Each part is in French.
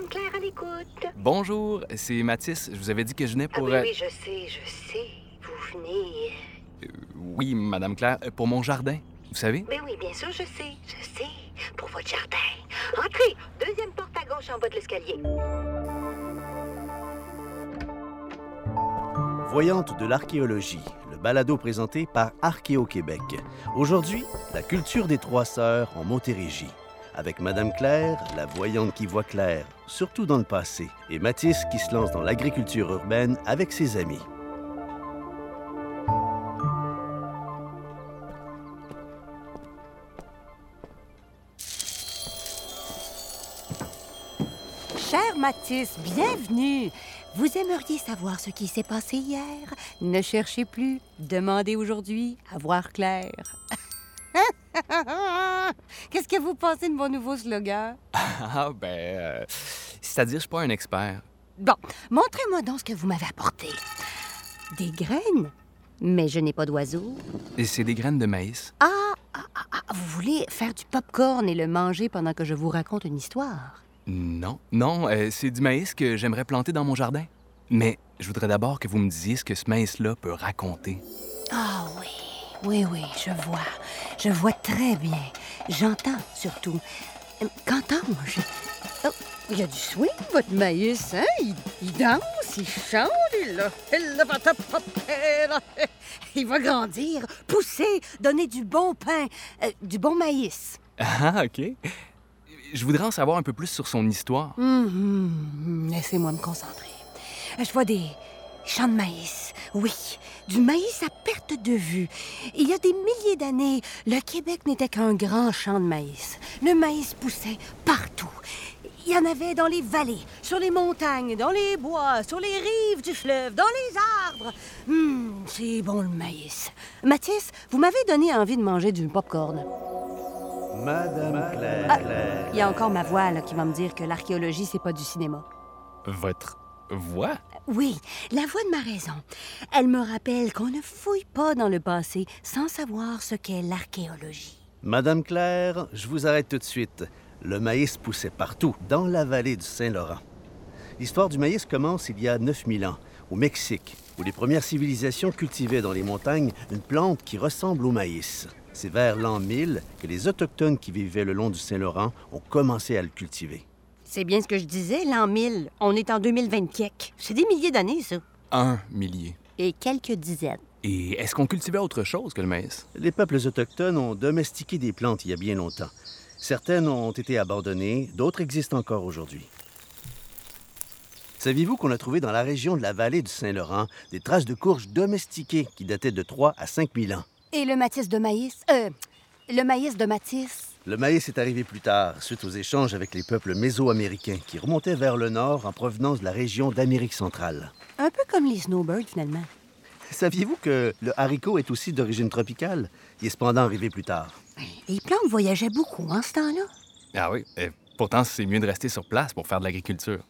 Madame Claire à l'écoute. Bonjour, c'est Mathis. Je vous avais dit que je venais Ah pour... oui, euh, oui, je sais, je sais. Vous venez. euh, oui, Madame Claire, euh, pour mon jardin. Vous savez? Mais oui, bien sûr, je sais, je sais. Pour votre jardin. Entrez, deuxième porte à gauche en bas de l'escalier. Voyante de l'archéologie, le balado présenté par Archéo-Québec. Aujourd'hui, la culture des trois sœurs en Montérégie. Avec Madame Claire, la voyante qui voit clair, surtout dans le passé, et Mathis qui se lance dans l'agriculture urbaine avec ses amis. Cher Mathis, bienvenue. Vous aimeriez savoir ce qui s'est passé hier? Ne cherchez plus. Demandez aujourd'hui à voir clair. Qu'est-ce que vous pensez de mon nouveau slogan? Ah, ben... euh, C'est-à-dire, je suis pas un expert. Bon, montrez-moi donc ce que vous m'avez apporté. Des graines? Mais je n'ai pas d'oiseau. Et c'est des graines de maïs. Ah, ah, ah, ah, vous voulez faire du pop-corn et le manger pendant que je vous raconte une histoire? Non, non, euh, c'est du maïs que j'aimerais planter dans mon jardin. Mais je voudrais d'abord que vous me disiez ce que ce maïs-là peut raconter. Oui, oui, je vois. Je vois très bien. J'entends surtout. Qu'entends-je? Oh, il y a du swing, votre maïs, hein? Il, il danse, il chante, il, il, il va grandir, pousser, donner du bon pain, euh, du bon maïs. Ah, OK. Je voudrais en savoir un peu plus sur son histoire. Mhm. Laissez-moi me concentrer. Je vois des champs de maïs. Oui, du maïs à perte de vue. Il y a des milliers d'années, le Québec n'était qu'un grand champ de maïs. Le maïs poussait partout. Il y en avait dans les vallées, sur les montagnes, dans les bois, sur les rives du fleuve, dans les arbres. Hum, c'est bon le maïs. Mathis, vous m'avez donné envie de manger du popcorn. Madame Claire. Ah. Claire. Il y a encore ma voix là, qui va me dire que l'archéologie, c'est pas du cinéma. Votre voix? Oui, la voix de ma raison. Elle me rappelle qu'on ne fouille pas dans le passé sans savoir ce qu'est l'archéologie. Madame Claire, je vous arrête tout de suite. Le maïs poussait partout, dans la vallée du Saint-Laurent. L'histoire du maïs commence il y a 9000 ans, au Mexique, où les premières civilisations cultivaient dans les montagnes une plante qui ressemble au maïs. C'est vers l'an 1000 que les Autochtones qui vivaient le long du Saint-Laurent ont commencé à le cultiver. C'est bien ce que je disais, l'an 1000. On est en 2024. C'est des milliers d'années, ça. Un millier. Et quelques dizaines. Et est-ce qu'on cultivait autre chose que le maïs? Les peuples autochtones ont domestiqué des plantes il y a bien longtemps. Certaines ont été abandonnées, d'autres existent encore aujourd'hui. Saviez-vous qu'on a trouvé dans la région de la vallée du Saint-Laurent des traces de courges domestiquées qui dataient de 3 à 5 000 ans? Et le maïs de maïs? Euh, le maïs de Matisse? Le maïs est arrivé plus tard, suite aux échanges avec les peuples mésoaméricains qui remontaient vers le nord en provenance de la région d'Amérique centrale. Un peu comme les snowbirds, finalement. Saviez-vous que le haricot est aussi d'origine tropicale? Il est cependant arrivé plus tard. Les plantes voyageaient beaucoup en ce temps-là? Ah oui, et pourtant c'est mieux de rester sur place pour faire de l'agriculture.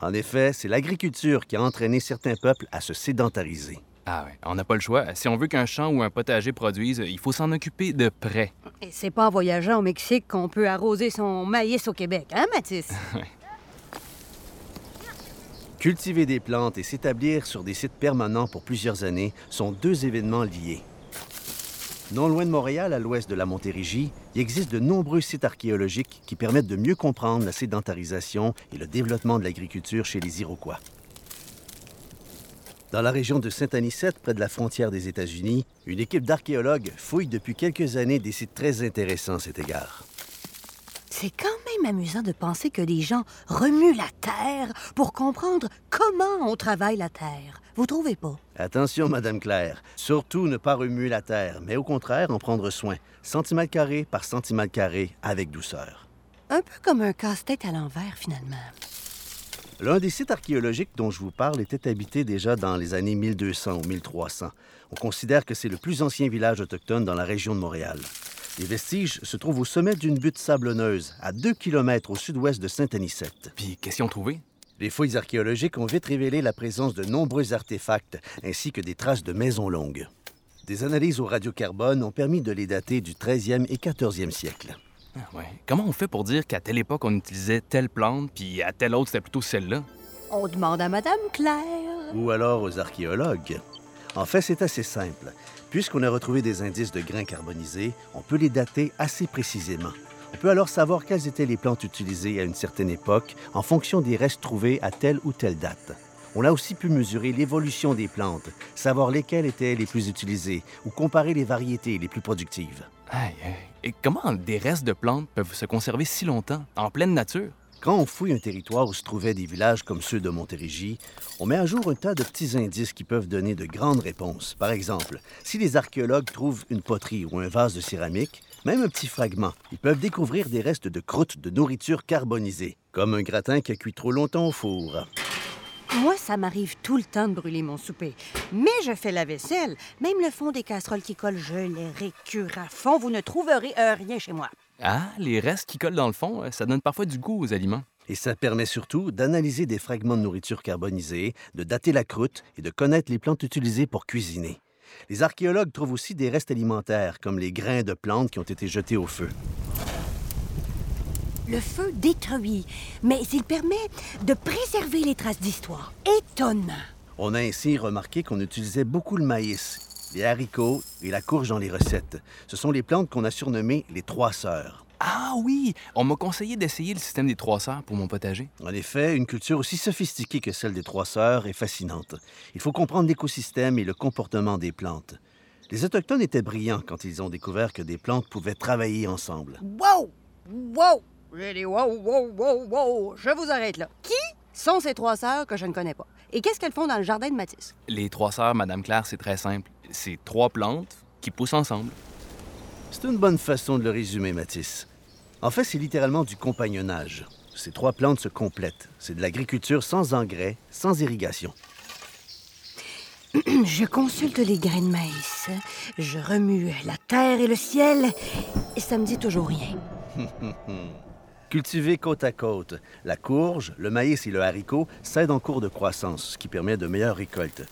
En effet, c'est l'agriculture qui a entraîné certains peuples à se sédentariser. Ah oui, on n'a pas le choix. Si on veut qu'un champ ou un potager produise, il faut s'en occuper de près. Et c'est pas en voyageant au Mexique qu'on peut arroser son maïs au Québec, hein, Mathis? Cultiver des plantes et s'établir sur des sites permanents pour plusieurs années sont deux événements liés. Non loin de Montréal, à l'ouest de la Montérégie, il existe de nombreux sites archéologiques qui permettent de mieux comprendre la sédentarisation et le développement de l'agriculture chez les Iroquois. Dans la région de Saint-Anicette, près de la frontière des États-Unis, une équipe d'archéologues fouille depuis quelques années des sites très intéressants à cet égard. C'est quand même amusant de penser que les gens remuent la terre pour comprendre comment on travaille la terre. Vous trouvez pas? Attention, Madame Claire, surtout ne pas remuer la terre, mais au contraire en prendre soin, centimètre carré par centimètre carré, avec douceur. Un peu comme un casse-tête à l'envers, finalement. L'un des sites archéologiques dont je vous parle était habité déjà dans les années 1200 ou 1300. On considère que c'est le plus ancien village autochtone dans la région de Montréal. Les vestiges se trouvent au sommet d'une butte sablonneuse, à 2 km au sud-ouest de Saint-Anicette. Puis qu'est-ce qu'ils ont trouvé? Les fouilles archéologiques ont vite révélé la présence de nombreux artefacts ainsi que des traces de maisons longues. Des analyses au radiocarbone ont permis de les dater du 13e et 14e siècle. Ah, ouais. Comment on fait pour dire qu'à telle époque, on utilisait telle plante, puis à telle autre, c'était plutôt celle-là? On demande à Madame Claire. Ou alors aux archéologues. En fait, c'est assez simple. Puisqu'on a retrouvé des indices de grains carbonisés, on peut les dater assez précisément. On peut alors savoir quelles étaient les plantes utilisées à une certaine époque en fonction des restes trouvés à telle ou telle date. On a aussi pu mesurer l'évolution des plantes, savoir lesquelles étaient les plus utilisées ou comparer les variétés les plus productives. Aïe, aïe. Et comment des restes de plantes peuvent se conserver si longtemps, en pleine nature? Quand on fouille un territoire où se trouvaient des villages comme ceux de Montérégie, on met à jour un tas de petits indices qui peuvent donner de grandes réponses. Par exemple, si les archéologues trouvent une poterie ou un vase de céramique, même un petit fragment, ils peuvent découvrir des restes de croûte de nourriture carbonisée, comme un gratin qui a cuit trop longtemps au four. Moi, ça m'arrive tout le temps de brûler mon souper. Mais je fais la vaisselle. Même le fond des casseroles qui collent, je les récure à fond. Vous ne trouverez euh, rien chez moi. Ah, les restes qui collent dans le fond, euh, ça donne parfois du goût aux aliments. Et ça permet surtout d'analyser des fragments de nourriture carbonisée, de dater la croûte et de connaître les plantes utilisées pour cuisiner. Les archéologues trouvent aussi des restes alimentaires, comme les grains de plantes qui ont été jetés au feu. Le feu détruit, mais il permet de préserver les traces d'histoire. Étonnant. On a ainsi remarqué qu'on utilisait beaucoup le maïs, les haricots et la courge dans les recettes. Ce sont les plantes qu'on a surnommées les trois sœurs. Ah oui, on m'a conseillé d'essayer le système des trois sœurs pour mon potager. En effet, une culture aussi sophistiquée que celle des trois sœurs est fascinante. Il faut comprendre l'écosystème et le comportement des plantes. Les Autochtones étaient brillants quand ils ont découvert que des plantes pouvaient travailler ensemble. Wow! Wow! J'ai dit wow, wow, wow, wow. Je vous arrête là. Qui sont ces trois sœurs que je ne connais pas? Et qu'est-ce qu'elles font dans le jardin de Matisse? Les trois sœurs, Madame Claire, c'est très simple. C'est trois plantes qui poussent ensemble. C'est une bonne façon de le résumer, Matisse. En fait, c'est littéralement du compagnonnage. Ces trois plantes se complètent. C'est de l'agriculture sans engrais, sans irrigation. Je consulte les grains de maïs. Je remue la terre et le ciel. Et ça me dit toujours rien. Cultivés côte à côte, la courge, le maïs et le haricot cèdent en cours de croissance, ce qui permet de meilleures récoltes.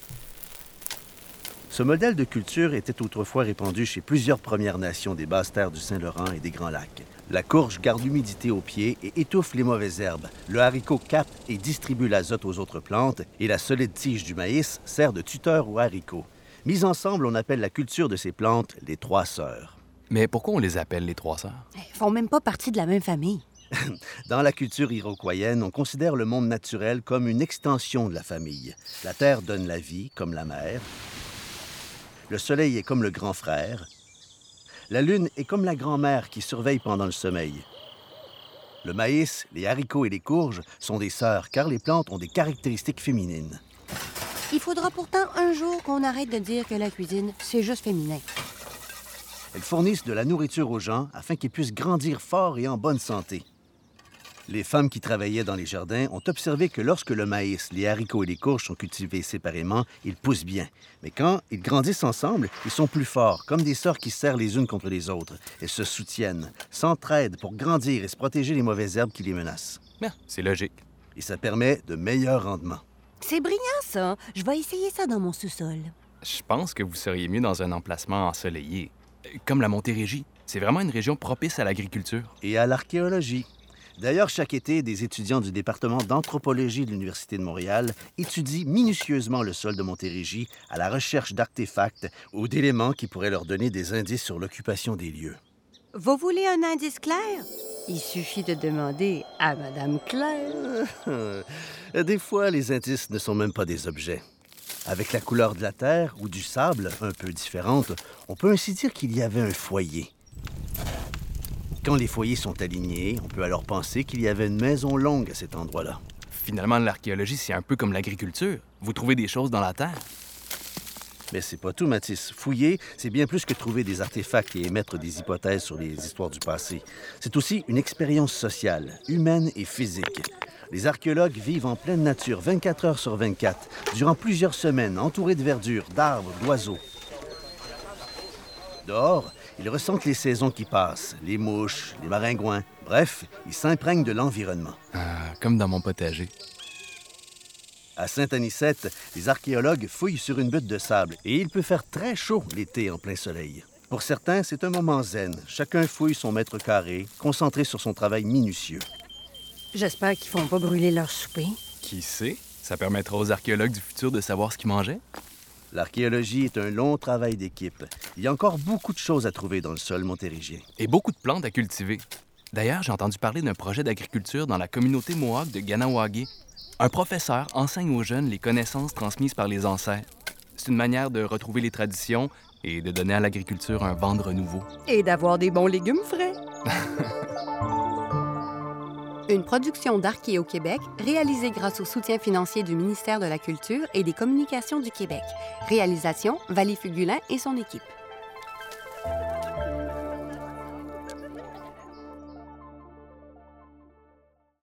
Ce modèle de culture était autrefois répandu chez plusieurs Premières Nations des basses terres du Saint-Laurent et des Grands Lacs. La courge garde l'humidité aux pieds et étouffe les mauvaises herbes. Le haricot capte et distribue l'azote aux autres plantes et la solide tige du maïs sert de tuteur aux haricots. Mis ensemble, on appelle la culture de ces plantes les trois sœurs. Mais pourquoi on les appelle les trois sœurs? Elles font même pas partie de la même famille. Dans la culture iroquoienne, on considère le monde naturel comme une extension de la famille. La terre donne la vie, comme la mère. Le soleil est comme le grand frère. La lune est comme la grand-mère qui surveille pendant le sommeil. Le maïs, les haricots et les courges sont des sœurs car les plantes ont des caractéristiques féminines. Il faudra pourtant un jour qu'on arrête de dire que la cuisine, c'est juste féminin. Elles fournissent de la nourriture aux gens afin qu'ils puissent grandir forts et en bonne santé. Les femmes qui travaillaient dans les jardins ont observé que lorsque le maïs, les haricots et les courges sont cultivés séparément, ils poussent bien. Mais quand ils grandissent ensemble, ils sont plus forts, comme des sœurs qui se serrent les unes contre les autres. Elles se soutiennent, s'entraident pour grandir et se protéger les mauvaises herbes qui les menacent. Ah, c'est logique. Et ça permet de meilleurs rendements. C'est brillant, ça. Je vais essayer ça dans mon sous-sol. Je pense que vous seriez mieux dans un emplacement ensoleillé, euh, comme la Montérégie. C'est vraiment une région propice à l'agriculture. Et à l'archéologie. D'ailleurs, chaque été, des étudiants du département d'anthropologie de l'Université de Montréal étudient minutieusement le sol de Montérégie à la recherche d'artefacts ou d'éléments qui pourraient leur donner des indices sur l'occupation des lieux. Vous voulez un indice clair? Il suffit de demander à Madame Claire. Des fois, les indices ne sont même pas des objets. Avec la couleur de la terre ou du sable un peu différente, on peut ainsi dire qu'il y avait un foyer. Quand les foyers sont alignés, on peut alors penser qu'il y avait une maison longue à cet endroit-là. Finalement, l'archéologie, c'est un peu comme l'agriculture. Vous trouvez des choses dans la terre. Mais c'est pas tout, Mathis. Fouiller, c'est bien plus que trouver des artefacts et émettre des hypothèses sur les histoires du passé. C'est aussi une expérience sociale, humaine et physique. Les archéologues vivent en pleine nature 24 heures sur 24, durant plusieurs semaines, entourés de verdure, d'arbres, d'oiseaux. Dehors, ils ressentent les saisons qui passent, les mouches, les maringouins. Bref, ils s'imprègnent de l'environnement. Ah, comme dans mon potager. À Saint-Anicette, les archéologues fouillent sur une butte de sable et il peut faire très chaud l'été en plein soleil. Pour certains, c'est un moment zen. Chacun fouille son mètre carré, concentré sur son travail minutieux. J'espère qu'ils font pas brûler leur souper. Qui sait? Ça permettra aux archéologues du futur de savoir ce qu'ils mangeaient? L'archéologie est un long travail d'équipe. Il y a encore beaucoup de choses à trouver dans le sol montérigien. Et beaucoup de plantes à cultiver. D'ailleurs, j'ai entendu parler d'un projet d'agriculture dans la communauté Mohawk de Ganawagé. Un professeur enseigne aux jeunes les connaissances transmises par les ancêtres. C'est une manière de retrouver les traditions et de donner à l'agriculture un vent de renouveau. Et d'avoir des bons légumes frais. Une production d'Archéo Québec réalisée grâce au soutien financier du ministère de la Culture et des Communications du Québec. Réalisation Valie Fugulin et son équipe.